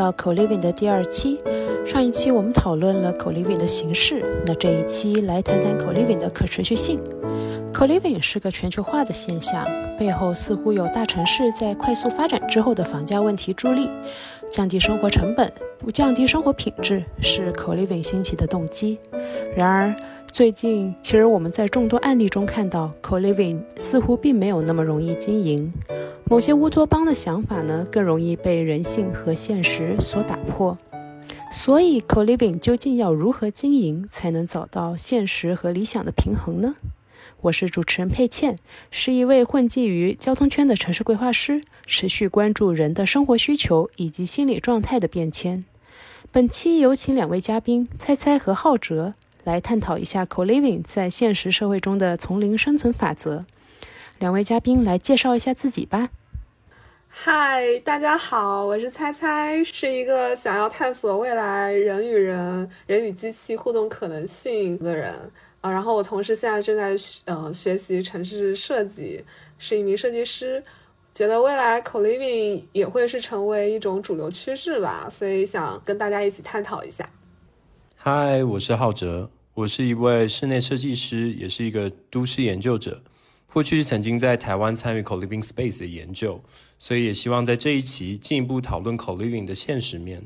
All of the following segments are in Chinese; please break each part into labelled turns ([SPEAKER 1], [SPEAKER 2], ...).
[SPEAKER 1] 到 co-living 的第二期。上一期我们讨论了 co-living 的形式，那这一期来谈谈 co-living 的可持续性。co-living 是个全球化的现象，背后似乎有大城市在快速发展之后的房价问题助力，降低生活成本，不降低生活品质是 co-living 兴起的动机。然而，最近其实我们在众多案例中看到，co-living 似乎并没有那么容易经营。某些乌托邦的想法呢，更容易被人性和现实所打破。所以，co-living 究竟要如何经营，才能找到现实和理想的平衡呢？我是主持人佩倩，是一位混迹于交通圈的城市规划师，持续关注人的生活需求以及心理状态的变迁。本期有请两位嘉宾猜猜和浩哲来探讨一下 co-living 在现实社会中的丛林生存法则。两位嘉宾来介绍一下自己吧。
[SPEAKER 2] 嗨，大家好，我是猜猜，是一个想要探索未来人与人、人与机器互动可能性的人啊。然后我同时现在正在学呃学习城市设计，是一名设计师，觉得未来 co-living 也会是成为一种主流趋势吧，所以想跟大家一起探讨一下。
[SPEAKER 3] 嗨，我是浩哲，我是一位室内设计师，也是一个都市研究者。过去曾经在台湾参与 co-living space 的研究，所以也希望在这一期进一步讨论 co-living 的现实面。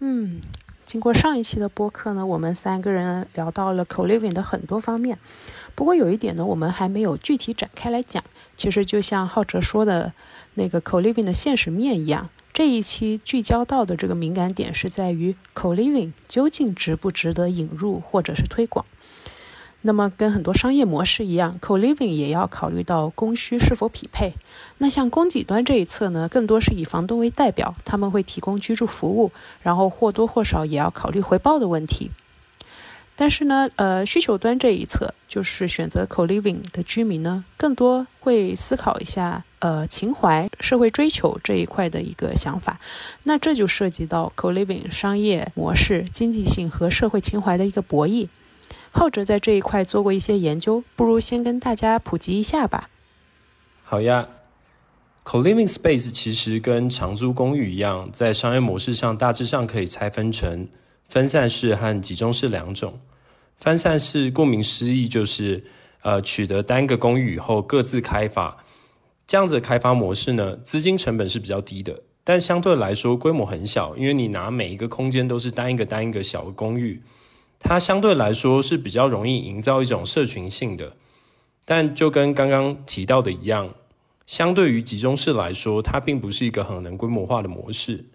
[SPEAKER 1] 嗯，经过上一期的播客呢，我们三个人聊到了 co-living 的很多方面。不过有一点呢，我们还没有具体展开来讲。其实就像浩哲说的那个 co-living 的现实面一样，这一期聚焦到的这个敏感点是在于 co-living 究竟值不值得引入或者是推广。那么，跟很多商业模式一样，co-living 也要考虑到供需是否匹配。那像供给端这一侧呢，更多是以房东为代表，他们会提供居住服务，然后或多或少也要考虑回报的问题。但是呢，呃，需求端这一侧，就是选择 co-living 的居民呢，更多会思考一下，呃，情怀、社会追求这一块的一个想法。那这就涉及到 co-living 商业模式、经济性和社会情怀的一个博弈。浩哲在这一块做过一些研究，不如先跟大家普及一下吧。
[SPEAKER 3] 好呀，co-living space 其实跟长租公寓一样，在商业模式上大致上可以拆分成分散式和集中式两种。分散式顾名思义就是呃取得单个公寓以后各自开发，这样子的开发模式呢，资金成本是比较低的，但相对来说规模很小，因为你拿每一个空间都是单一个单一个小的公寓。它相对来说是比较容易营造一种社群性的，但就跟刚刚提到的一样，相对于集中式来说，它并不是一个很能规模化的模式。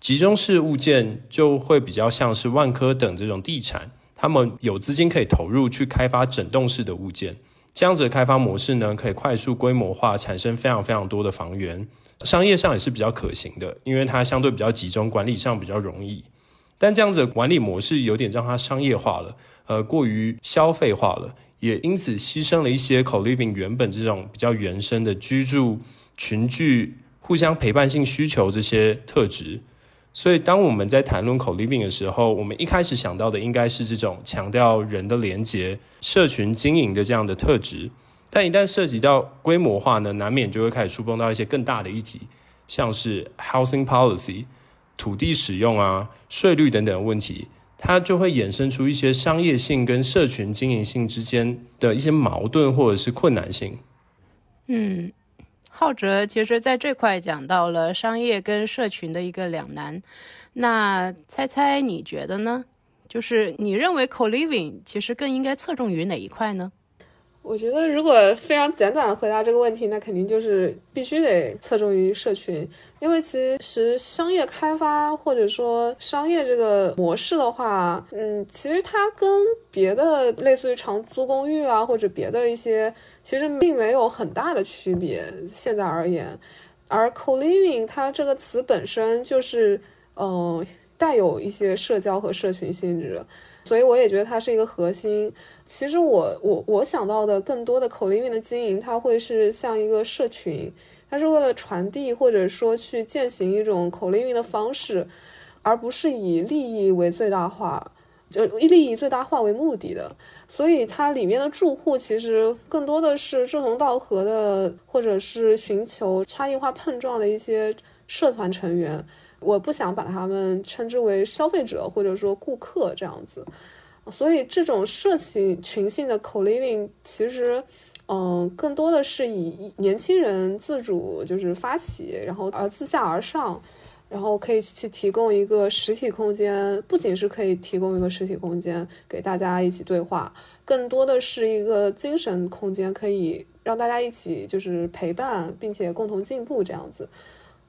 [SPEAKER 3] 集中式物件就会比较像是万科等这种地产，他们有资金可以投入去开发整栋式的物件，这样子的开发模式呢，可以快速规模化，产生非常非常多的房源，商业上也是比较可行的，因为它相对比较集中，管理上比较容易。但这样子的管理模式有点让它商业化了，呃，过于消费化了，也因此牺牲了一些 co-living 原本这种比较原生的居住群聚、互相陪伴性需求这些特质。所以，当我们在谈论 co-living 的时候，我们一开始想到的应该是这种强调人的连结、社群经营的这样的特质。但一旦涉及到规模化呢，难免就会开始触碰到一些更大的议题，像是 housing policy。土地使用啊、税率等等问题，它就会衍生出一些商业性跟社群经营性之间的一些矛盾或者是困难性。
[SPEAKER 1] 嗯，浩哲其实在这块讲到了商业跟社群的一个两难。那猜猜你觉得呢？就是你认为 co-living 其实更应该侧重于哪一块呢？
[SPEAKER 2] 我觉得，如果非常简短的回答这个问题，那肯定就是必须得侧重于社群，因为其实商业开发或者说商业这个模式的话，嗯，其实它跟别的类似于长租公寓啊或者别的一些，其实并没有很大的区别。现在而言，而 co-living 它这个词本身就是，嗯，带有一些社交和社群性质。所以我也觉得它是一个核心。其实我我我想到的更多的口令面的经营，它会是像一个社群，它是为了传递或者说去践行一种口令面的方式，而不是以利益为最大化，就利益最大化为目的的。所以它里面的住户其实更多的是志同道合的，或者是寻求差异化碰撞的一些社团成员。我不想把他们称之为消费者或者说顾客这样子。所以这种社群群性的 co-living 其实，嗯，更多的是以年轻人自主就是发起，然后而自下而上。然后可以去提供一个实体空间，不仅是可以提供一个实体空间给大家一起对话，更多的是一个精神空间，可以让大家一起就是陪伴，并且共同进步这样子。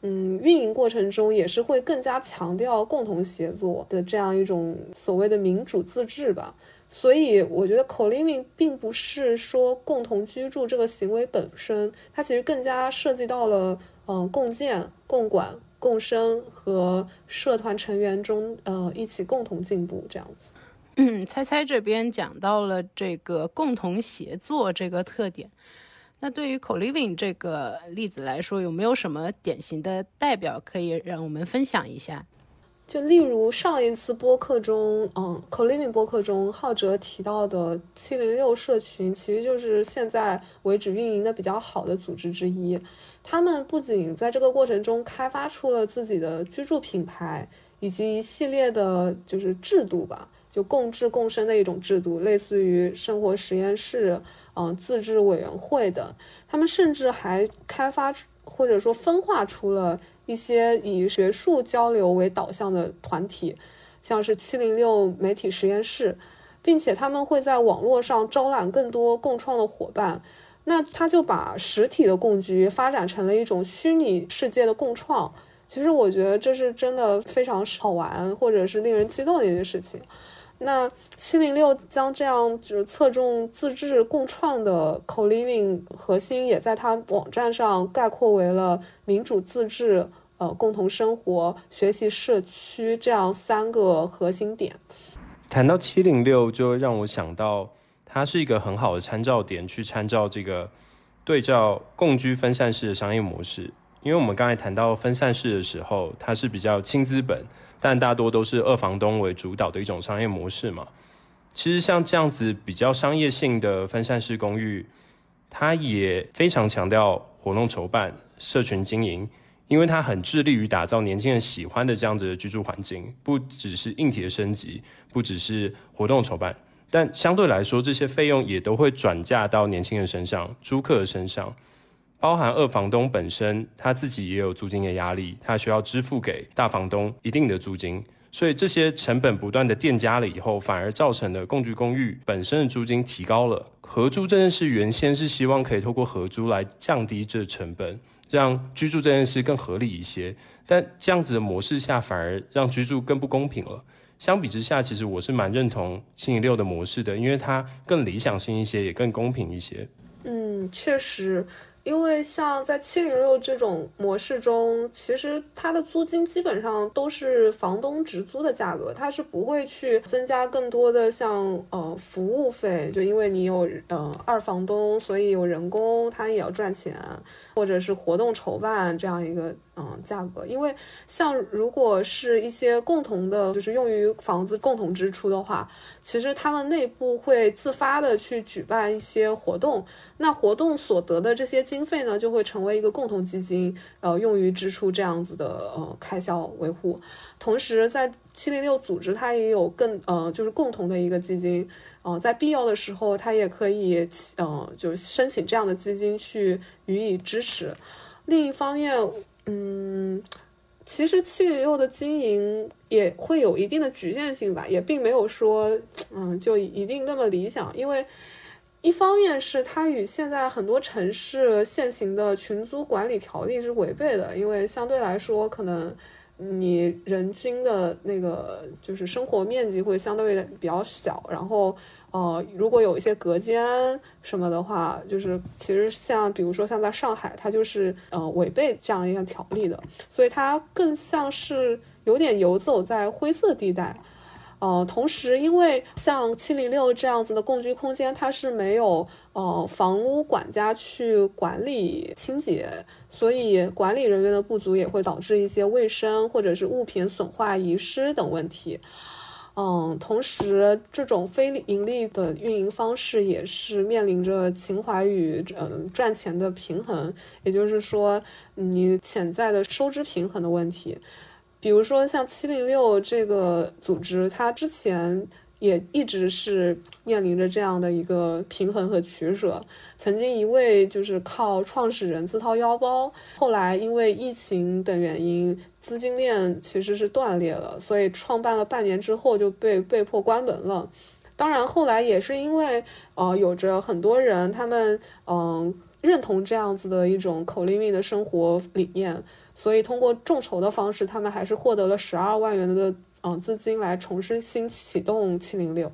[SPEAKER 2] 嗯，运营过程中也是会更加强调共同协作的这样一种所谓的民主自治吧。所以我觉得 co-living 并不是说共同居住这个行为本身，它其实更加涉及到了嗯共建、共管。共生和社团成员中，呃，一起共同进步这样子。
[SPEAKER 1] 嗯，猜猜这边讲到了这个共同协作这个特点。那对于 co-living 这个例子来说，有没有什么典型的代表可以让我们分享一下？
[SPEAKER 2] 就例如上一次播客中，嗯，co-living 播客中，浩哲提到的七零六社群，其实就是现在为止运营的比较好的组织之一。他们不仅在这个过程中开发出了自己的居住品牌，以及一系列的就是制度吧，就共治共生的一种制度，类似于生活实验室、嗯自治委员会的。他们甚至还开发或者说分化出了一些以学术交流为导向的团体，像是七零六媒体实验室，并且他们会在网络上招揽更多共创的伙伴。那他就把实体的共居发展成了一种虚拟世界的共创，其实我觉得这是真的非常好玩，或者是令人激动的一件事情。那七零六将这样就是侧重自治共创的 co-living 核心，也在它网站上概括为了民主自治、呃共同生活、学习社区这样三个核心点。
[SPEAKER 3] 谈到七零六，就让我想到。它是一个很好的参照点，去参照这个对照共居分散式的商业模式。因为我们刚才谈到分散式的时候，它是比较轻资本，但大多都是二房东为主导的一种商业模式嘛。其实像这样子比较商业性的分散式公寓，它也非常强调活动筹办、社群经营，因为它很致力于打造年轻人喜欢的这样子的居住环境，不只是硬体的升级，不只是活动筹办。但相对来说，这些费用也都会转嫁到年轻人身上、租客的身上，包含二房东本身他自己也有租金的压力，他需要支付给大房东一定的租金，所以这些成本不断的垫加了以后，反而造成了共居公寓本身的租金提高了。合租这件事原先是希望可以透过合租来降低这成本，让居住这件事更合理一些，但这样子的模式下，反而让居住更不公平了。相比之下，其实我是蛮认同星期六的模式的，因为它更理想性一些，也更公平一些。
[SPEAKER 2] 嗯，确实。因为像在七零六这种模式中，其实它的租金基本上都是房东直租的价格，它是不会去增加更多的像呃服务费，就因为你有呃二房东，所以有人工，他也要赚钱，或者是活动筹办这样一个嗯价格。因为像如果是一些共同的，就是用于房子共同支出的话，其实他们内部会自发的去举办一些活动，那活动所得的这些经费呢，就会成为一个共同基金，呃，用于支出这样子的呃开销维护。同时，在七零六组织，它也有更呃，就是共同的一个基金，呃，在必要的时候，它也可以呃，就是申请这样的基金去予以支持。另一方面，嗯，其实七零六的经营也会有一定的局限性吧，也并没有说嗯，就一定那么理想，因为。一方面是它与现在很多城市现行的群租管理条例是违背的，因为相对来说，可能你人均的那个就是生活面积会相对比较小，然后呃，如果有一些隔间什么的话，就是其实像比如说像在上海，它就是呃违背这样一项条例的，所以它更像是有点游走在灰色地带。呃，同时，因为像七零六这样子的共居空间，它是没有呃房屋管家去管理清洁，所以管理人员的不足也会导致一些卫生或者是物品损坏、遗失等问题。嗯，同时，这种非盈利的运营方式也是面临着情怀与嗯赚钱的平衡，也就是说，你潜在的收支平衡的问题。比如说像七零六这个组织，它之前。也一直是面临着这样的一个平衡和取舍。曾经一位就是靠创始人自掏腰包，后来因为疫情等原因，资金链其实是断裂了，所以创办了半年之后就被被迫关门了。当然，后来也是因为呃有着很多人他们嗯认同这样子的一种口令命的生活理念，所以通过众筹的方式，他们还是获得了十二万元的。嗯，资金来重新启动七零六。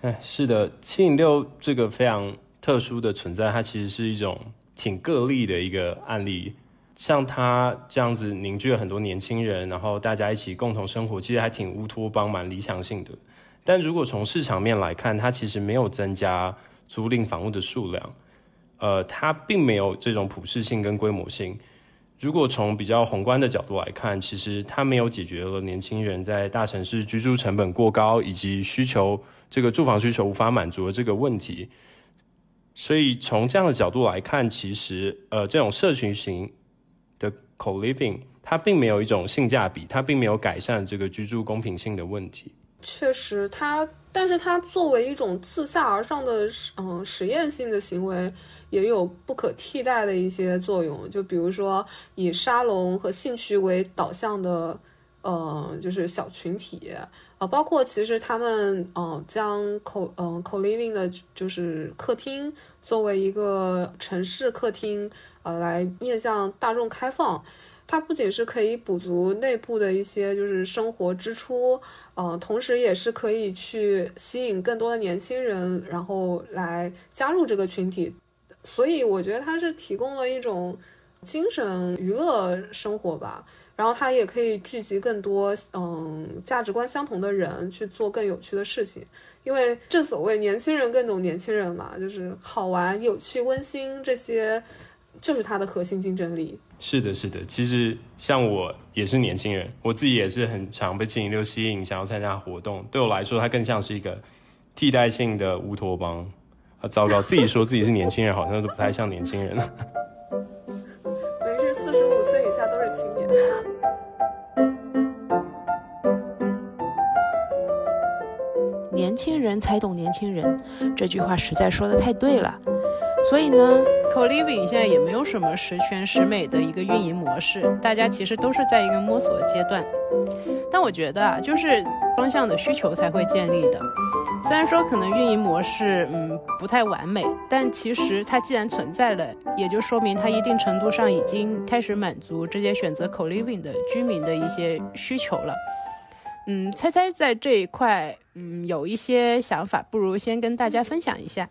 [SPEAKER 3] 哎，是的，七零六这个非常特殊的存在，它其实是一种挺个例的一个案例。像他这样子凝聚了很多年轻人，然后大家一起共同生活，其实还挺乌托邦、蛮理想性的。但如果从市场面来看，它其实没有增加租赁房屋的数量，呃，它并没有这种普适性跟规模性。如果从比较宏观的角度来看，其实它没有解决了年轻人在大城市居住成本过高以及需求这个住房需求无法满足的这个问题。所以从这样的角度来看，其实呃这种社群型的 co-living 它并没有一种性价比，它并没有改善这个居住公平性的问题。
[SPEAKER 2] 确实，它，但是它作为一种自下而上的，嗯，实验性的行为，也有不可替代的一些作用。就比如说，以沙龙和兴趣为导向的，呃，就是小群体，呃，包括其实他们，嗯，将 co，嗯，co-living 的，就是客厅作为一个城市客厅，呃，来面向大众开放。它不仅是可以补足内部的一些就是生活支出，嗯，同时也是可以去吸引更多的年轻人，然后来加入这个群体。所以我觉得它是提供了一种精神娱乐生活吧，然后它也可以聚集更多嗯价值观相同的人去做更有趣的事情。因为正所谓年轻人更懂年轻人嘛，就是好玩、有趣、温馨这些，就是它的核心竞争力。
[SPEAKER 3] 是的，是的。其实像我也是年轻人，我自己也是很常被七零六吸引，想要参加活动。对我来说，它更像是一个替代性的乌托邦。啊，糟糕，自己说自己是年轻人，好像都不太像年轻人了。
[SPEAKER 2] 没事，四十五岁以下都是青年。
[SPEAKER 1] 年轻人才懂年轻人，这句话实在说的太对了。所以呢，Co-living 现在也没有什么十全十美的一个运营模式，大家其实都是在一个摸索阶段。但我觉得啊，就是双向的需求才会建立的。虽然说可能运营模式嗯不太完美，但其实它既然存在了，也就说明它一定程度上已经开始满足这些选择 Co-living 的居民的一些需求了。嗯，猜猜在这一块嗯有一些想法，不如先跟大家分享一下。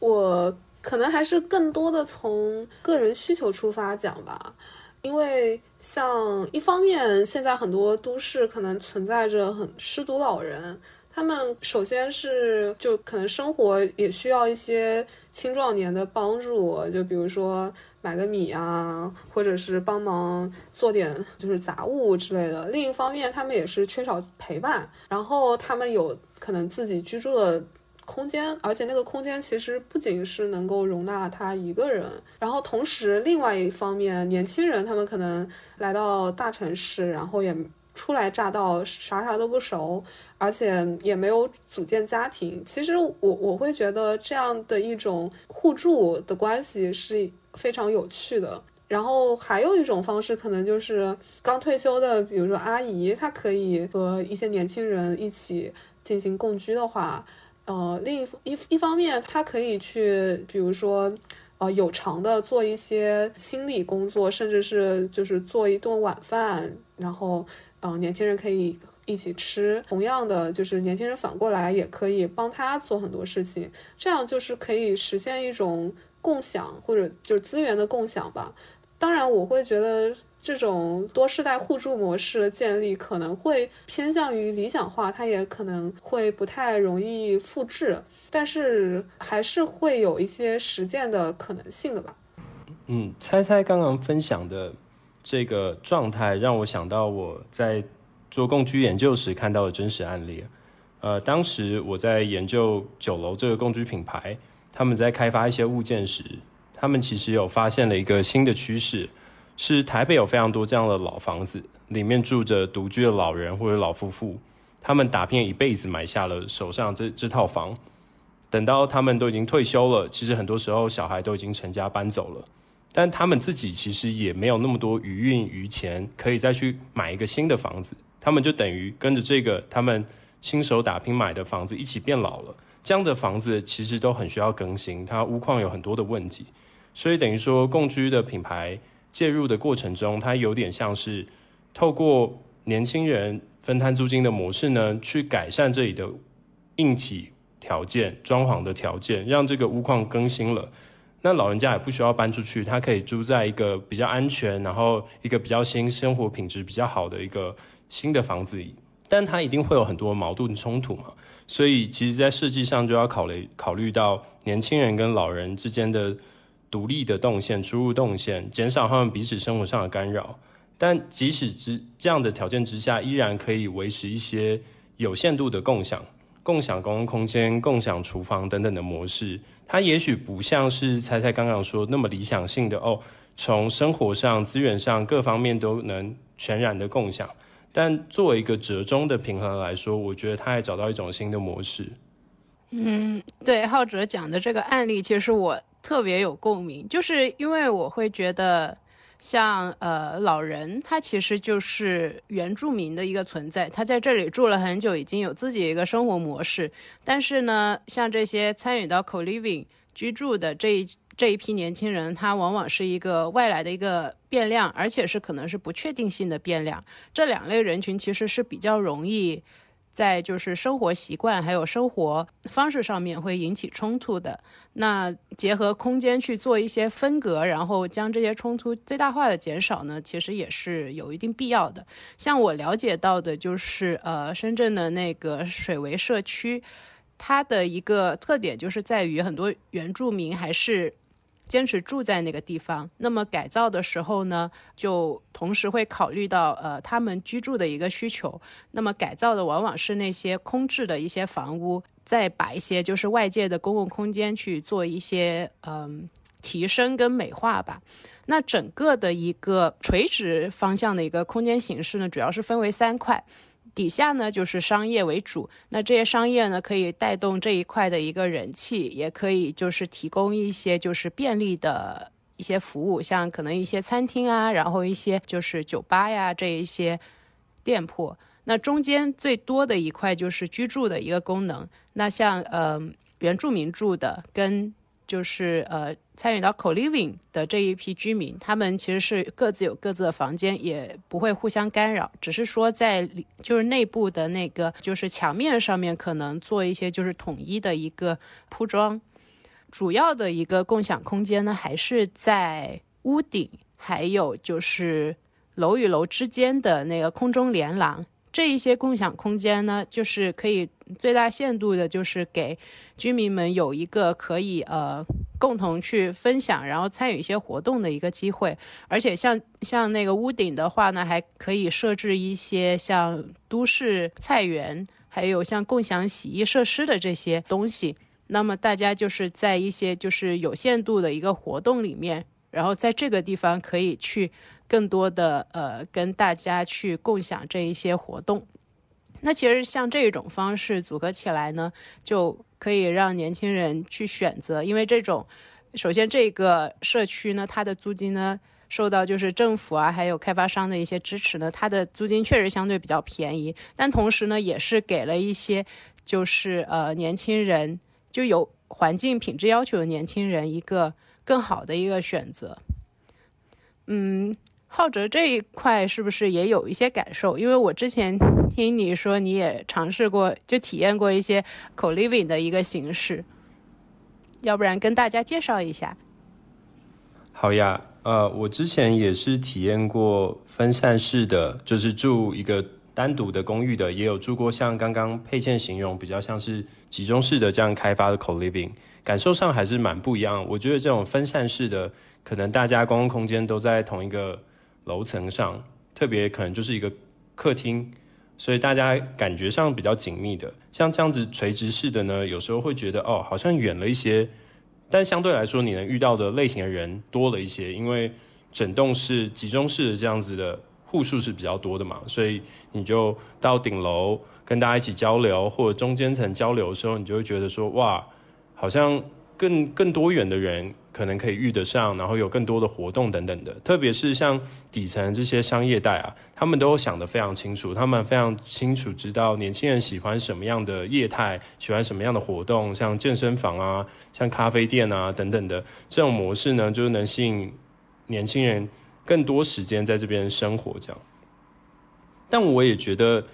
[SPEAKER 2] 我。可能还是更多的从个人需求出发讲吧，因为像一方面，现在很多都市可能存在着很失独老人，他们首先是就可能生活也需要一些青壮年的帮助，就比如说买个米啊，或者是帮忙做点就是杂物之类的。另一方面，他们也是缺少陪伴，然后他们有可能自己居住的。空间，而且那个空间其实不仅是能够容纳他一个人，然后同时另外一方面，年轻人他们可能来到大城市，然后也初来乍到，啥啥都不熟，而且也没有组建家庭。其实我我会觉得这样的一种互助的关系是非常有趣的。然后还有一种方式，可能就是刚退休的，比如说阿姨，她可以和一些年轻人一起进行共居的话。呃，另一一一方面，他可以去，比如说，呃，有偿的做一些清理工作，甚至是就是做一顿晚饭，然后，嗯，年轻人可以一起吃。同样的，就是年轻人反过来也可以帮他做很多事情，这样就是可以实现一种共享或者就是资源的共享吧。当然，我会觉得。这种多世代互助模式的建立可能会偏向于理想化，它也可能会不太容易复制，但是还是会有一些实践的可能性的吧。
[SPEAKER 3] 嗯，猜猜刚刚分享的这个状态，让我想到我在做共居研究时看到的真实案例。呃，当时我在研究酒楼这个共居品牌，他们在开发一些物件时，他们其实有发现了一个新的趋势。是台北有非常多这样的老房子，里面住着独居的老人或者老夫妇，他们打拼一辈子买下了手上这这套房，等到他们都已经退休了，其实很多时候小孩都已经成家搬走了，但他们自己其实也没有那么多余韵余钱可以再去买一个新的房子，他们就等于跟着这个他们亲手打拼买的房子一起变老了。这样的房子其实都很需要更新，它屋况有很多的问题，所以等于说共居的品牌。介入的过程中，它有点像是透过年轻人分摊租金的模式呢，去改善这里的硬体条件、装潢的条件，让这个屋况更新了。那老人家也不需要搬出去，他可以住在一个比较安全，然后一个比较新、生活品质比较好的一个新的房子里。但他一定会有很多矛盾冲突嘛，所以其实在设计上就要考虑考虑到年轻人跟老人之间的。独立的动线、出入动线，减少他们彼此生活上的干扰。但即使之这样的条件之下，依然可以维持一些有限度的共享、共享公共空间、共享厨房等等的模式。它也许不像是猜猜刚刚说那么理想性的哦，从生活上、资源上各方面都能全然的共享。但作为一个折中的平衡来说，我觉得它也找到一种新的模式。
[SPEAKER 1] 嗯，对，浩哲讲的这个案例，其实我。特别有共鸣，就是因为我会觉得，像呃老人，他其实就是原住民的一个存在，他在这里住了很久，已经有自己一个生活模式。但是呢，像这些参与到 co-living 居住的这一这一批年轻人，他往往是一个外来的一个变量，而且是可能是不确定性的变量。这两类人群其实是比较容易。在就是生活习惯还有生活方式上面会引起冲突的，那结合空间去做一些分隔，然后将这些冲突最大化的减少呢，其实也是有一定必要的。像我了解到的，就是呃深圳的那个水围社区，它的一个特点就是在于很多原住民还是。坚持住在那个地方，那么改造的时候呢，就同时会考虑到呃他们居住的一个需求。那么改造的往往是那些空置的一些房屋，再把一些就是外界的公共空间去做一些嗯提升跟美化吧。那整个的一个垂直方向的一个空间形式呢，主要是分为三块。底下呢就是商业为主，那这些商业呢可以带动这一块的一个人气，也可以就是提供一些就是便利的一些服务，像可能一些餐厅啊，然后一些就是酒吧呀这一些店铺。那中间最多的一块就是居住的一个功能，那像呃原住民住的跟。就是呃，参与到 co-living 的这一批居民，他们其实是各自有各自的房间，也不会互相干扰，只是说在就是内部的那个就是墙面上面可能做一些就是统一的一个铺装。主要的一个共享空间呢，还是在屋顶，还有就是楼与楼之间的那个空中连廊。这一些共享空间呢，就是可以最大限度的，就是给居民们有一个可以呃共同去分享，然后参与一些活动的一个机会。而且像像那个屋顶的话呢，还可以设置一些像都市菜园，还有像共享洗衣设施的这些东西。那么大家就是在一些就是有限度的一个活动里面，然后在这个地方可以去。更多的呃，跟大家去共享这一些活动。那其实像这种方式组合起来呢，就可以让年轻人去选择。因为这种，首先这个社区呢，它的租金呢，受到就是政府啊，还有开发商的一些支持呢，它的租金确实相对比较便宜。但同时呢，也是给了一些就是呃年轻人就有环境品质要求的年轻人一个更好的一个选择。嗯。浩哲这一块是不是也有一些感受？因为我之前听你说你也尝试过，就体验过一些 co-living 的一个形式，要不然跟大家介绍一下。
[SPEAKER 3] 好呀，呃，我之前也是体验过分散式的，就是住一个单独的公寓的，也有住过像刚刚佩倩形容比较像是集中式的这样开发的 co-living，感受上还是蛮不一样。我觉得这种分散式的，可能大家公共空间都在同一个。楼层上特别可能就是一个客厅，所以大家感觉上比较紧密的。像这样子垂直式的呢，有时候会觉得哦，好像远了一些。但相对来说，你能遇到的类型的人多了一些，因为整栋式、集中式的这样子的户数是比较多的嘛，所以你就到顶楼跟大家一起交流，或者中间层交流的时候，你就会觉得说，哇，好像更更多元的人可能可以遇得上，然后有更多的活动等等的。特别是像底层这些商业带啊，他们都想得非常清楚，他们非常清楚知道年轻人喜欢什么样的业态，喜欢什么样的活动，像健身房啊，像咖啡店啊等等的这种模式呢，就是能吸引。年轻人更多时间在这边生活，这样。但我也觉得，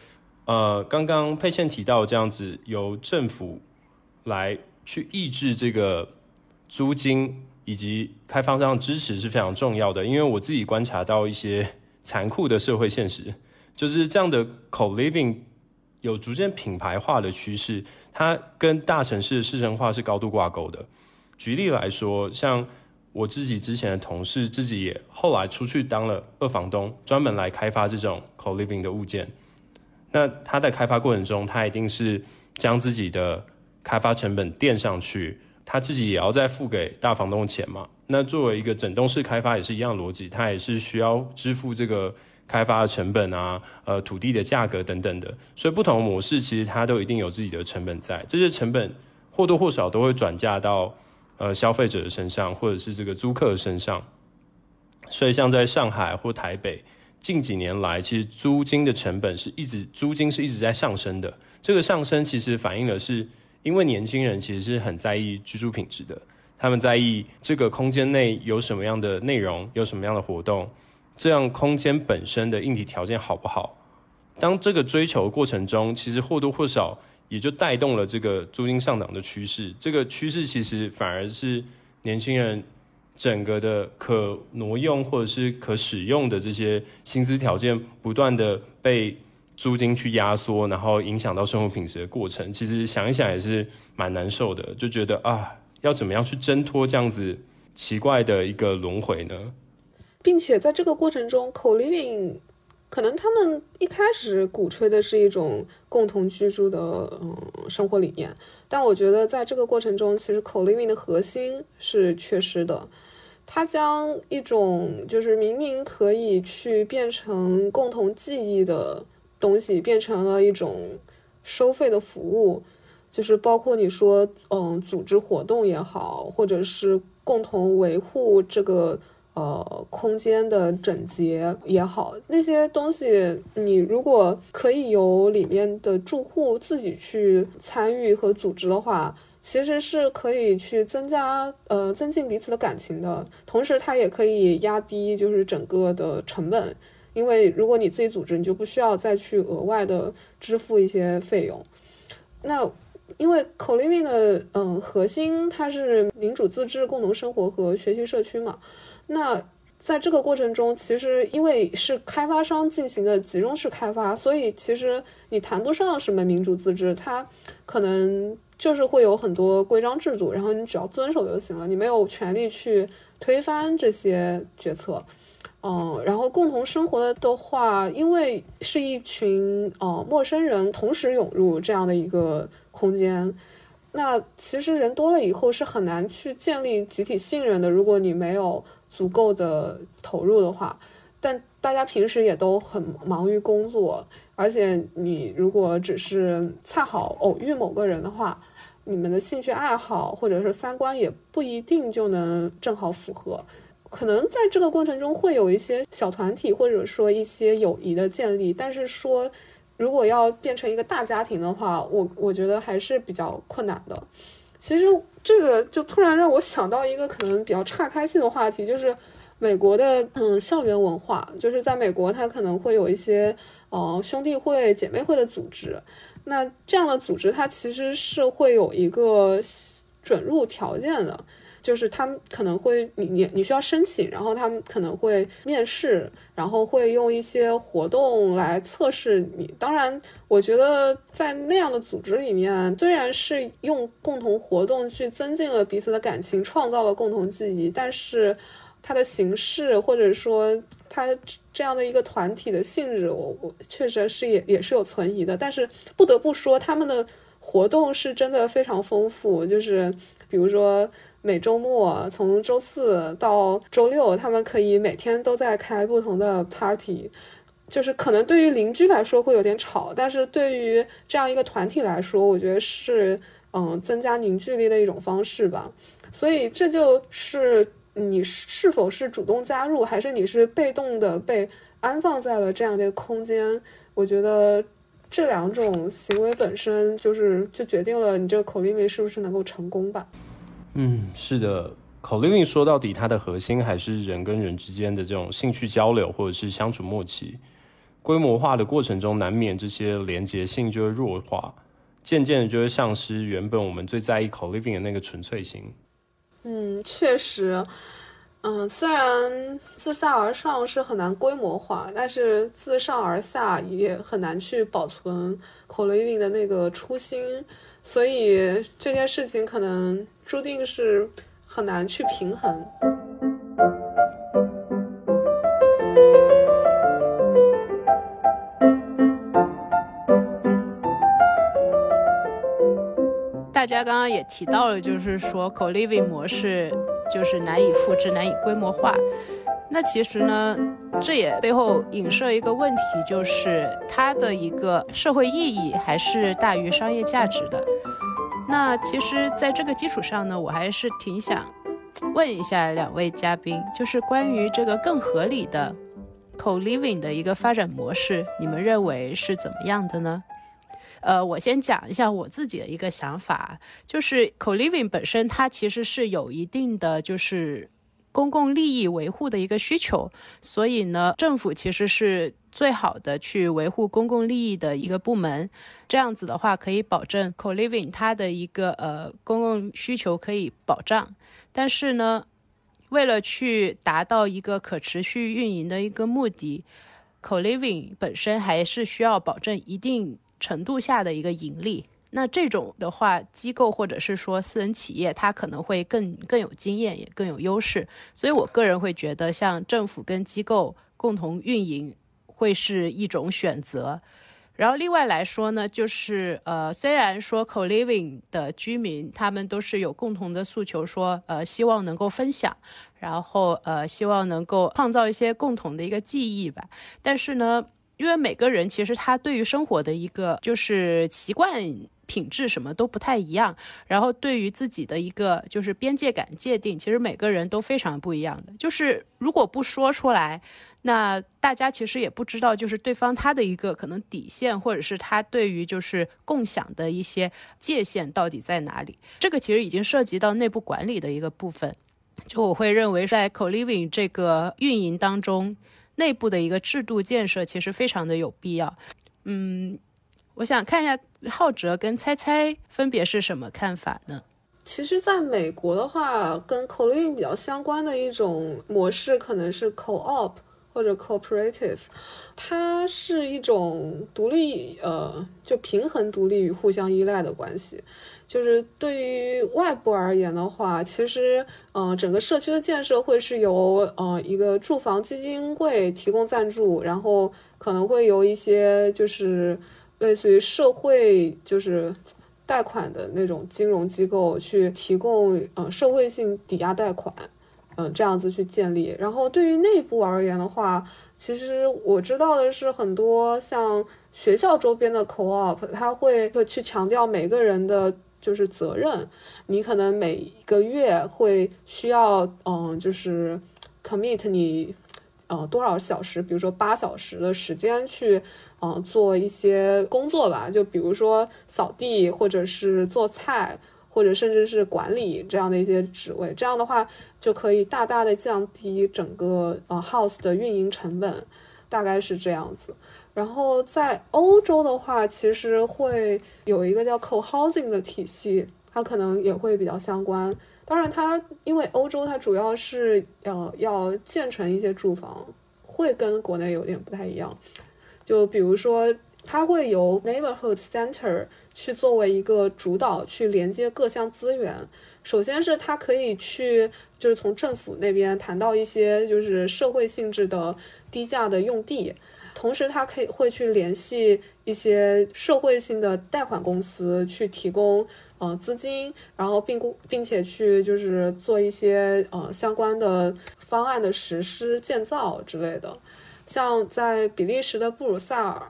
[SPEAKER 3] 呃，刚刚佩倩提到这样子，由政府来去抑制这个租金以及开发商支持是非常重要的。因为我自己观察到一些残酷的社会现实，就是这样的 co living 有逐渐品牌化的趋势，它跟大城市的市城化是高度挂钩的。举例来说，像。我自己之前的同事自己也后来出去当了二房东，专门来开发这种 co living 的物件。那他在开发过程中，他一定是将自己的开发成本垫上去，他自己也要再付给大房东的钱嘛。那作为一个整栋式开发也是一样逻辑，他也是需要支付这个开发的成本啊，呃，土地的价格等等的。所以不同的模式其实它都一定有自己的成本在，这些成本或多或少都会转嫁到。呃，消费者的身上，或者是这个租客的身上，所以像在上海或台北，近几年来，其实租金的成本是一直租金是一直在上升的。这个上升其实反映的是，因为年轻人其实是很在意居住品质的，他们在意这个空间内有什么样的内容，有什么样的活动，这样空间本身的硬体条件好不好？当这个追求过程中，其实或多或少。也就带动了这个租金上涨的趋势。这个趋势其实反而是年轻人整个的可挪用或者是可使用的这些薪资条件不断的被租金去压缩，然后影响到生活品质的过程。其实想一想也是蛮难受的，就觉得啊，要怎么样去挣脱这样子奇怪的一个轮回呢？
[SPEAKER 2] 并且在这个过程中，co living。可能他们一开始鼓吹的是一种共同居住的嗯生活理念，但我觉得在这个过程中，其实 co living 的核心是缺失的。它将一种就是明明可以去变成共同记忆的东西，变成了一种收费的服务，就是包括你说嗯组织活动也好，或者是共同维护这个。呃，空间的整洁也好，那些东西，你如果可以由里面的住户自己去参与和组织的话，其实是可以去增加呃增进彼此的感情的。同时，它也可以压低就是整个的成本，因为如果你自己组织，你就不需要再去额外的支付一些费用。那因为 co living 的嗯核心它是民主自治、共同生活和学习社区嘛。那在这个过程中，其实因为是开发商进行的集中式开发，所以其实你谈不上什么民主自治，它可能就是会有很多规章制度，然后你只要遵守就行了，你没有权利去推翻这些决策。嗯，然后共同生活的的话，因为是一群呃陌生人同时涌入这样的一个空间，那其实人多了以后是很难去建立集体信任的。如果你没有足够的投入的话，但大家平时也都很忙于工作，而且你如果只是恰好偶遇某个人的话，你们的兴趣爱好或者是三观也不一定就能正好符合，可能在这个过程中会有一些小团体或者说一些友谊的建立，但是说如果要变成一个大家庭的话，我我觉得还是比较困难的。其实这个就突然让我想到一个可能比较岔开性的话题，就是美国的嗯校园文化，就是在美国它可能会有一些呃兄弟会、姐妹会的组织，那这样的组织它其实是会有一个准入条件的。就是他们可能会，你你你需要申请，然后他们可能会面试，然后会用一些活动来测试你。当然，我觉得在那样的组织里面，虽然是用共同活动去增进了彼此的感情，创造了共同记忆，但是它的形式或者说它这样的一个团体的性质，我我确实是也也是有存疑的。但是不得不说，他们的活动是真的非常丰富，就是比如说。每周末从周四到周六，他们可以每天都在开不同的 party。就是可能对于邻居来说会有点吵，但是对于这样一个团体来说，我觉得是嗯增加凝聚力的一种方式吧。所以这就是你是否是主动加入，还是你是被动的被安放在了这样的空间？我觉得这两种行为本身就是就决定了你这个口令是不是能够成功吧。
[SPEAKER 3] 嗯，是的，口令令说到底，它的核心还是人跟人之间的这种兴趣交流或者是相处默契。规模化的过程中，难免这些连结性就会弱化，渐渐的就会丧失原本我们最在意 co-living 的那个纯粹性。
[SPEAKER 2] 嗯，确实，嗯，虽然自下而上是很难规模化，但是自上而下也很难去保存 co-living 的那个初心，所以这件事情可能注定是很难去平衡。
[SPEAKER 1] 大家刚刚也提到了，就是说 co-living 模式就是难以复制、难以规模化。那其实呢，这也背后影射一个问题，就是它的一个社会意义还是大于商业价值的。那其实，在这个基础上呢，我还是挺想问一下两位嘉宾，就是关于这个更合理的 co-living 的一个发展模式，你们认为是怎么样的呢？呃，我先讲一下我自己的一个想法，就是 co-living 本身它其实是有一定的就是公共利益维护的一个需求，所以呢，政府其实是最好的去维护公共利益的一个部门，这样子的话可以保证 co-living 它的一个呃公共需求可以保障，但是呢，为了去达到一个可持续运营的一个目的，co-living 本身还是需要保证一定。程度下的一个盈利，那这种的话，机构或者是说私人企业，它可能会更更有经验，也更有优势。所以我个人会觉得，像政府跟机构共同运营会是一种选择。然后另外来说呢，就是呃，虽然说 co-living 的居民他们都是有共同的诉求，说呃希望能够分享，然后呃希望能够创造一些共同的一个记忆吧，但是呢。因为每个人其实他对于生活的一个就是习惯品质什么都不太一样，然后对于自己的一个就是边界感界定，其实每个人都非常不一样的。就是如果不说出来，那大家其实也不知道，就是对方他的一个可能底线，或者是他对于就是共享的一些界限到底在哪里。这个其实已经涉及到内部管理的一个部分。就我会认为，在 co-living 这个运营当中。内部的一个制度建设其实非常的有必要。嗯，我想看一下浩哲跟猜猜分别是什么看法呢？
[SPEAKER 2] 其实，在美国的话，跟 co-living 比较相关的一种模式可能是 co-op 或者 cooperative，它是一种独立呃，就平衡独立与互相依赖的关系。就是对于外部而言的话，其实，嗯，整个社区的建设会是由，呃，一个住房基金会提供赞助，然后可能会由一些就是类似于社会就是贷款的那种金融机构去提供，呃，社会性抵押贷款，嗯，这样子去建立。然后对于内部而言的话，其实我知道的是很多像学校周边的 co-op，他会会去强调每个人的。就是责任，你可能每一个月会需要，嗯，就是 commit 你，呃，多少小时，比如说八小时的时间去，嗯，做一些工作吧，就比如说扫地，或者是做菜，或者甚至是管理这样的一些职位，这样的话就可以大大的降低整个呃 house 的运营成本，大概是这样子。然后在欧洲的话，其实会有一个叫 co-housing 的体系，它可能也会比较相关。当然，它因为欧洲它主要是要要建成一些住房，会跟国内有点不太一样。就比如说，它会由 neighborhood center 去作为一个主导，去连接各项资源。首先是它可以去，就是从政府那边谈到一些就是社会性质的低价的用地。同时它可以会去联系一些社会性的贷款公司去提供呃资金，然后并并且去就是做一些呃相关的方案的实施、建造之类的。像在比利时的布鲁塞尔，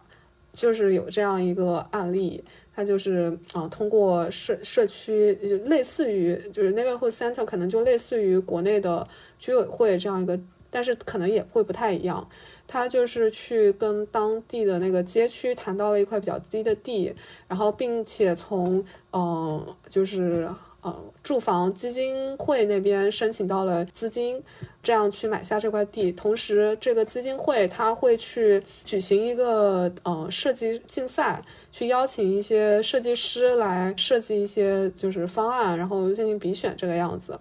[SPEAKER 2] 就是有这样一个案例。它就是啊，通过社社区，类似于就是 neighborhood center，可能就类似于国内的居委会这样一个，但是可能也会不太一样。他就是去跟当地的那个街区谈到了一块比较低的地，然后并且从嗯，就是呃住房基金会那边申请到了资金。这样去买下这块地，同时这个基金会他会去举行一个呃设计竞赛，去邀请一些设计师来设计一些就是方案，然后进行比选这个样子。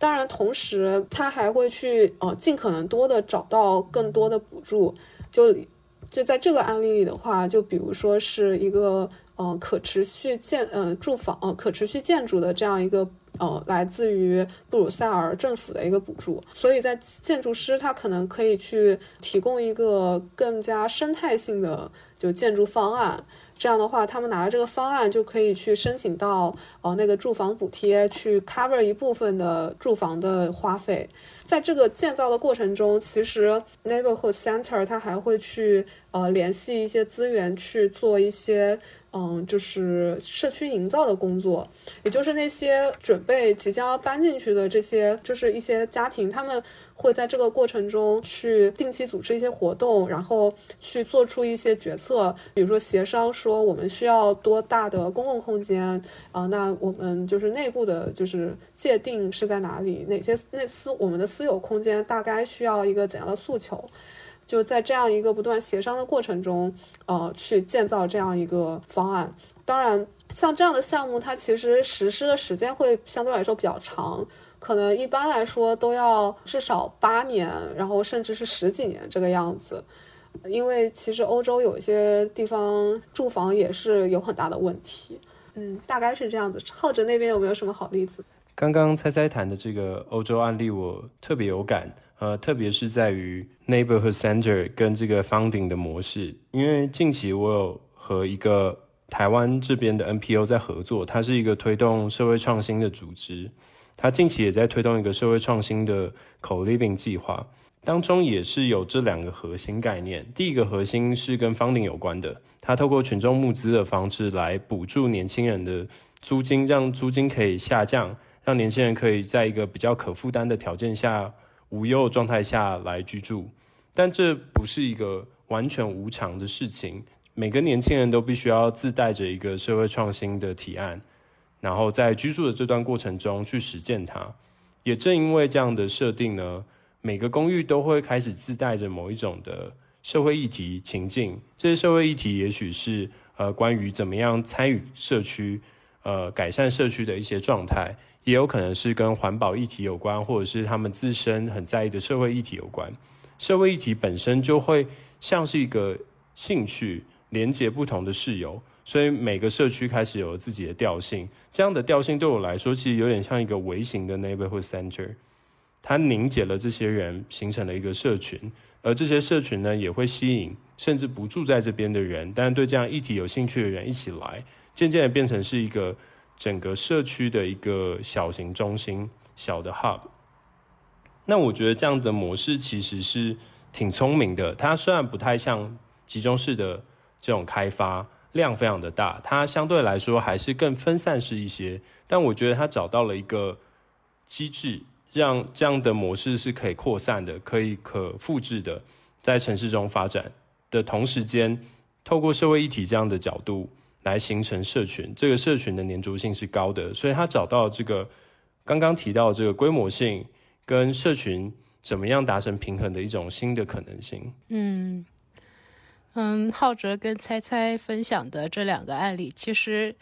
[SPEAKER 2] 当然，同时他还会去呃尽可能多的找到更多的补助。就就在这个案例里的话，就比如说是一个呃可持续建呃住房呃可持续建筑的这样一个。呃，来自于布鲁塞尔政府的一个补助，所以在建筑师他可能可以去提供一个更加生态性的就建筑方案。这样的话，他们拿着这个方案就可以去申请到呃那个住房补贴，去 cover 一部分的住房的花费。在这个建造的过程中，其实 neighborhood center 它还会去呃联系一些资源去做一些。嗯，就是社区营造的工作，也就是那些准备即将搬进去的这些，就是一些家庭，他们会在这个过程中去定期组织一些活动，然后去做出一些决策，比如说协商说我们需要多大的公共空间啊，那我们就是内部的，就是界定是在哪里，哪些那私我们的私有空间大概需要一个怎样的诉求。就在这样一个不断协商的过程中，呃，去建造这样一个方案。当然，像这样的项目，它其实实施的时间会相对来说比较长，可能一般来说都要至少八年，然后甚至是十几年这个样子。因为其实欧洲有一些地方住房也是有很大的问题。嗯，大概是这样子。浩哲那边有没有什么好例子？
[SPEAKER 3] 刚刚猜猜谈的这个欧洲案例，我特别有感。呃，特别是在于 neighborhood center 跟这个 funding 的模式，因为近期我有和一个台湾这边的 NPO 在合作，它是一个推动社会创新的组织，它近期也在推动一个社会创新的 co living 计划，当中也是有这两个核心概念。第一个核心是跟 funding 有关的，它透过群众募资的方式来补助年轻人的租金，让租金可以下降，让年轻人可以在一个比较可负担的条件下。无忧状态下来居住，但这不是一个完全无偿的事情。每个年轻人都必须要自带着一个社会创新的提案，然后在居住的这段过程中去实践它。也正因为这样的设定呢，每个公寓都会开始自带着某一种的社会议题情境。这些社会议题也许是呃关于怎么样参与社区，呃改善社区的一些状态。也有可能是跟环保议题有关，或者是他们自身很在意的社会议题有关。社会议题本身就会像是一个兴趣，连接不同的室友，所以每个社区开始有了自己的调性。这样的调性对我来说，其实有点像一个微型的 neighborhood center，它凝结了这些人，形成了一个社群。而这些社群呢，也会吸引甚至不住在这边的人，但对这样议题有兴趣的人一起来，渐渐的变成是一个。整个社区的一个小型中心，小的 hub。那我觉得这样的模式其实是挺聪明的。它虽然不太像集中式的这种开发量非常的大，它相对来说还是更分散式一些。但我觉得它找到了一个机制，让这样的模式是可以扩散的，可以可复制的，在城市中发展的同时间，透过社会议题这样的角度。来形成社群，这个社群的粘着性是高的，所以他找到这个刚刚提到这个规模性跟社群怎么样达成平衡的一种新的可能性。
[SPEAKER 1] 嗯嗯，浩哲跟猜猜分享的这两个案例，其实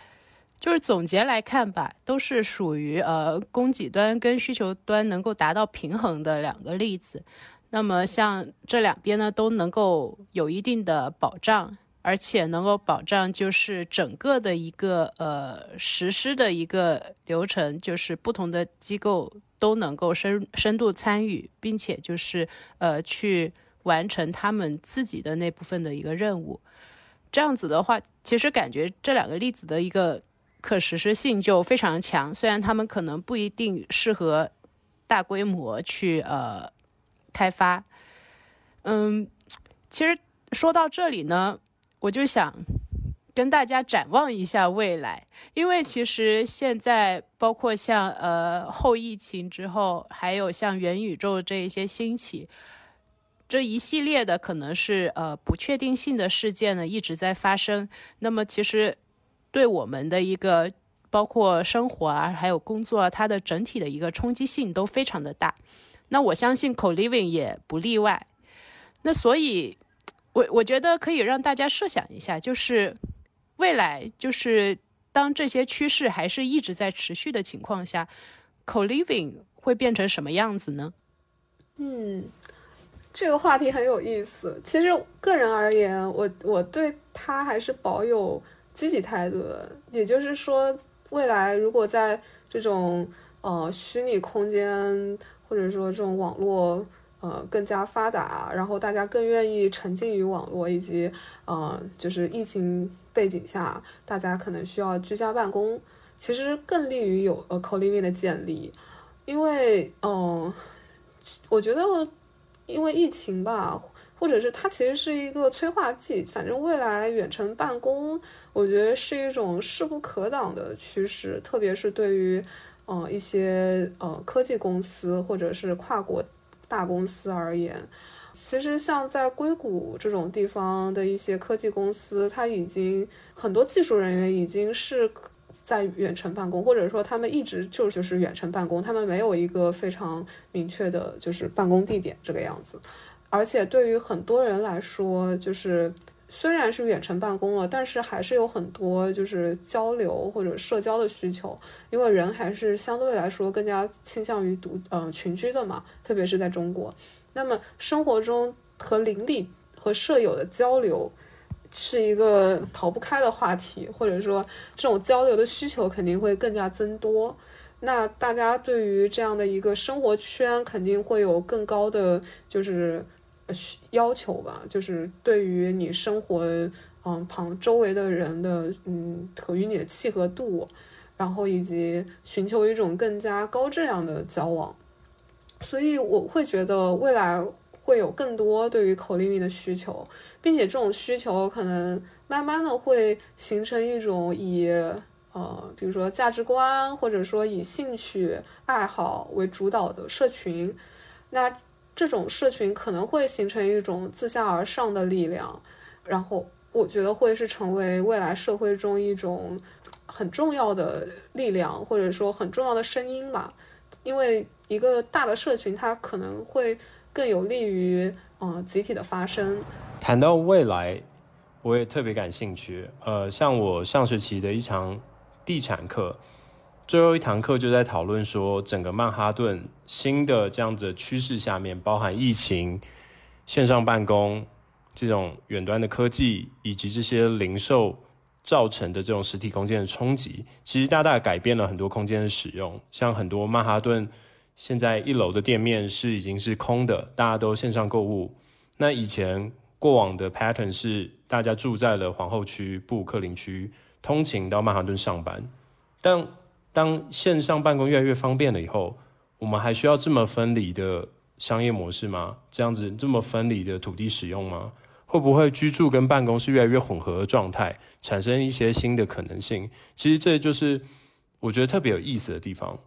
[SPEAKER 1] 就是总结来看吧，都是属于呃供给端跟需求端能够达到平衡的两个例子。那么像这两边呢，都能够有一定的保障。而且能够保障，就是整个的一个呃实施的一个流程，就是不同的机构都能够深深度参与，并且就是呃去完成他们自己的那部分的一个任务。这样子的话，其实感觉这两个例子的一个可实施性就非常强。虽然他们可能不一定适合大规模去呃开发，嗯，其实说到这里呢，我就想跟大家展望一下未来，因为其实现在包括像呃后疫情之后，还有像元宇宙这一些兴起。这一系列的可能是呃不确定性的事件呢一直在发生，那么其实对我们的一个包括生活啊，还有工作，啊它的整体的一个冲击性都非常的大。那我相信 co-living 也不例外。那所以，我我觉得可以让大家设想一下，就是未来就是当这些趋势还是一直在持续的情况下，co-living 会变成什么样子呢？
[SPEAKER 2] 嗯。这个话题很有意思。其实个人而言，我我对他还是保有积极态度的。也就是说，未来如果在这种呃虚拟空间或者说这种网络呃更加发达，然后大家更愿意沉浸于网络，以及呃就是疫情背景下，大家可能需要居家办公，其实更利于有呃 co-living 的建立。因为嗯，我觉得。因为疫情吧，或者是它其实是一个催化剂。反正未来远程办公，我觉得是一种势不可挡的趋势，特别是对于，呃一些呃科技公司或者是跨国大公司而言。其实像在硅谷这种地方的一些科技公司，它已经很多技术人员已经是。在远程办公，或者说他们一直就就是远程办公，他们没有一个非常明确的，就是办公地点这个样子。而且对于很多人来说，就是虽然是远程办公了，但是还是有很多就是交流或者社交的需求，因为人还是相对来说更加倾向于独呃群居的嘛，特别是在中国。那么生活中和邻里和舍友的交流。是一个逃不开的话题，或者说这种交流的需求肯定会更加增多。那大家对于这样的一个生活圈，肯定会有更高的就是要求吧，就是对于你生活嗯旁周围的人的嗯和与你的契合度，然后以及寻求一种更加高质量的交往。所以我会觉得未来。会有更多对于口令的需求，并且这种需求可能慢慢的会形成一种以呃，比如说价值观或者说以兴趣爱好为主导的社群。那这种社群可能会形成一种自下而上的力量，然后我觉得会是成为未来社会中一种很重要的力量，或者说很重要的声音吧。因为一个大的社群，它可能会。更有利于嗯集体的发生。
[SPEAKER 3] 谈到未来，我也特别感兴趣。呃，像我上学期的一场地产课，最后一堂课就在讨论说，整个曼哈顿新的这样子的趋势下面，包含疫情、线上办公这种远端的科技，以及这些零售造成的这种实体空间的冲击，其实大大改变了很多空间的使用。像很多曼哈顿。现在一楼的店面是已经是空的，大家都线上购物。那以前过往的 pattern 是大家住在了皇后区、布鲁克林区，通勤到曼哈顿上班。但当线上办公越来越方便了以后，我们还需要这么分离的商业模式吗？这样子这么分离的土地使用吗？会不会居住跟办公是越来越混合的状态，产生一些新的可能性？其实这就是我觉得特别有意思的地方。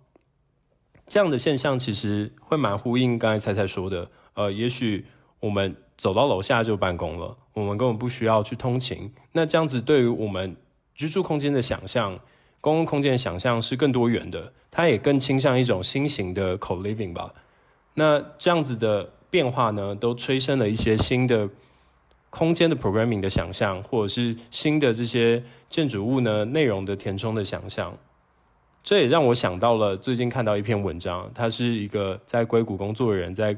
[SPEAKER 3] 这样的现象其实会蛮呼应刚才菜菜说的，呃，也许我们走到楼下就办公了，我们根本不需要去通勤。那这样子对于我们居住空间的想象、公共空间的想象是更多元的，它也更倾向一种新型的 co-living 吧。那这样子的变化呢，都催生了一些新的空间的 programming 的想象，或者是新的这些建筑物呢内容的填充的想象。这也让我想到了最近看到一篇文章，他是一个在硅谷工作的人，在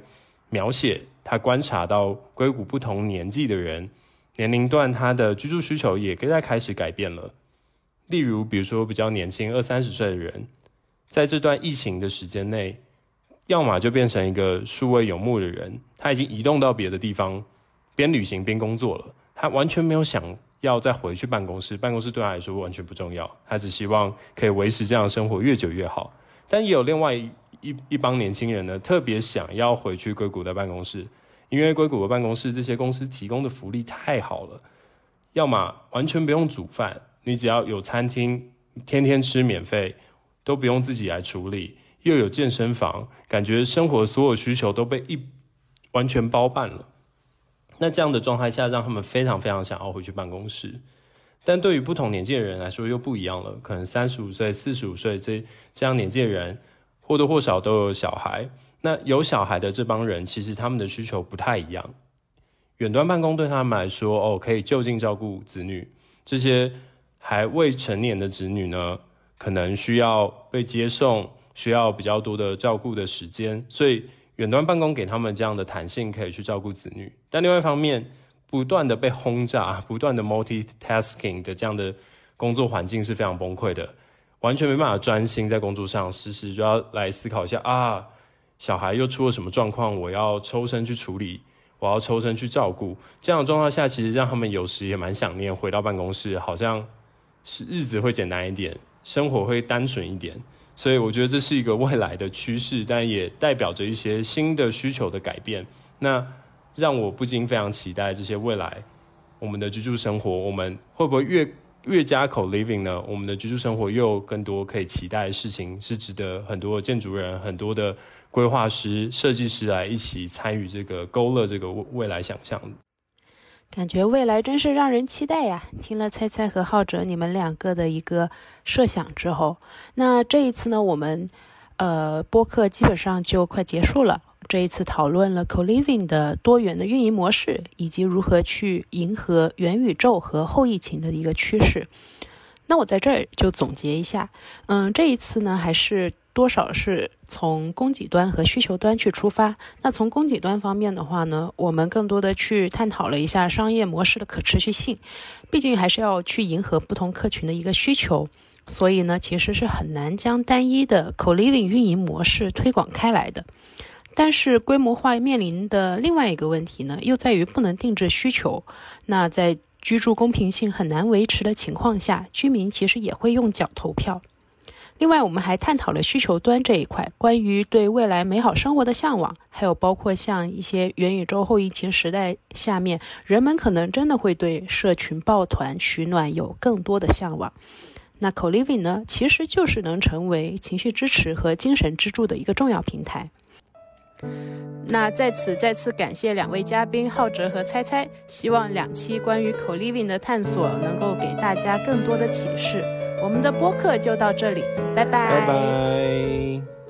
[SPEAKER 3] 描写他观察到硅谷不同年纪的人年龄段，他的居住需求也在开始改变了。例如，比如说比较年轻二三十岁的人，在这段疫情的时间内，要么就变成一个数位游牧的人，他已经移动到别的地方，边旅行边工作了，他完全没有想要再回去办公室，办公室对他来说完全不重要，他只希望可以维持这样的生活越久越好。但也有另外一一帮年轻人呢，特别想要回去硅谷的办公室，因为硅谷的办公室这些公司提供的福利太好了，要么完全不用煮饭，你只要有餐厅，天天吃免费，都不用自己来处理，又有健身房，感觉生活所有需求都被一完全包办了。那这样的状态下，让他们非常非常想要回去办公室。但对于不同年纪的人来说又不一样了，可能三十五岁、四十五岁这这样年纪的人或多或少都有小孩。那有小孩的这帮人，其实他们的需求不太一样。远端办公对他们来说，哦，可以就近照顾子女。这些还未成年的子女呢，可能需要被接送，需要比较多的照顾的时间。所以远端办公给他们这样的弹性，可以去照顾子女。但另外一方面，不断的被轰炸，不断的 multitasking 的这样的工作环境是非常崩溃的，完全没办法专心在工作上，时时就要来思考一下啊，小孩又出了什么状况，我要抽身去处理，我要抽身去照顾。这样的状况下，其实让他们有时也蛮想念回到办公室，好像是日子会简单一点，生活会单纯一点。所以我觉得这是一个未来的趋势，但也代表着一些新的需求的改变。那。让我不禁非常期待这些未来我们的居住生活，我们会不会越越加口 living 呢？我们的居住生活又有更多可以期待的事情，是值得很多建筑人、很多的规划师、设计师来一起参与这个勾勒这个未来想象。
[SPEAKER 1] 感觉未来真是让人期待呀！听了猜猜和浩哲你们两个的一个设想之后，那这一次呢，我们呃播客基本上就快结束了。这一次讨论了 co-living 的多元的运营模式，以及如何去迎合元宇宙和后疫情的一个趋势。那我在这儿就总结一下，嗯，这一次呢，还是多少是从供给端和需求端去出发。那从供给端方面的话呢，我们更多的去探讨了一下商业模式的可持续性，毕竟还是要去迎合不同客群的一个需求，所以呢，其实是很难将单一的 co-living 运营模式推广开来的。但是规模化面临的另外一个问题呢，又在于不能定制需求。那在居住公平性很难维持的情况下，居民其实也会用脚投票。另外，我们还探讨了需求端这一块，关于对未来美好生活的向往，还有包括像一些元宇宙后疫情时代下面，人们可能真的会对社群抱团取暖有更多的向往。那 Co-living 呢，其实就是能成为情绪支持和精神支柱的一个重要平台。那在此再次感谢两位嘉宾浩哲和猜猜，希望两期关于 co-living 的探索能够给大家更多的启示。我们的播客就到这里
[SPEAKER 3] 拜拜。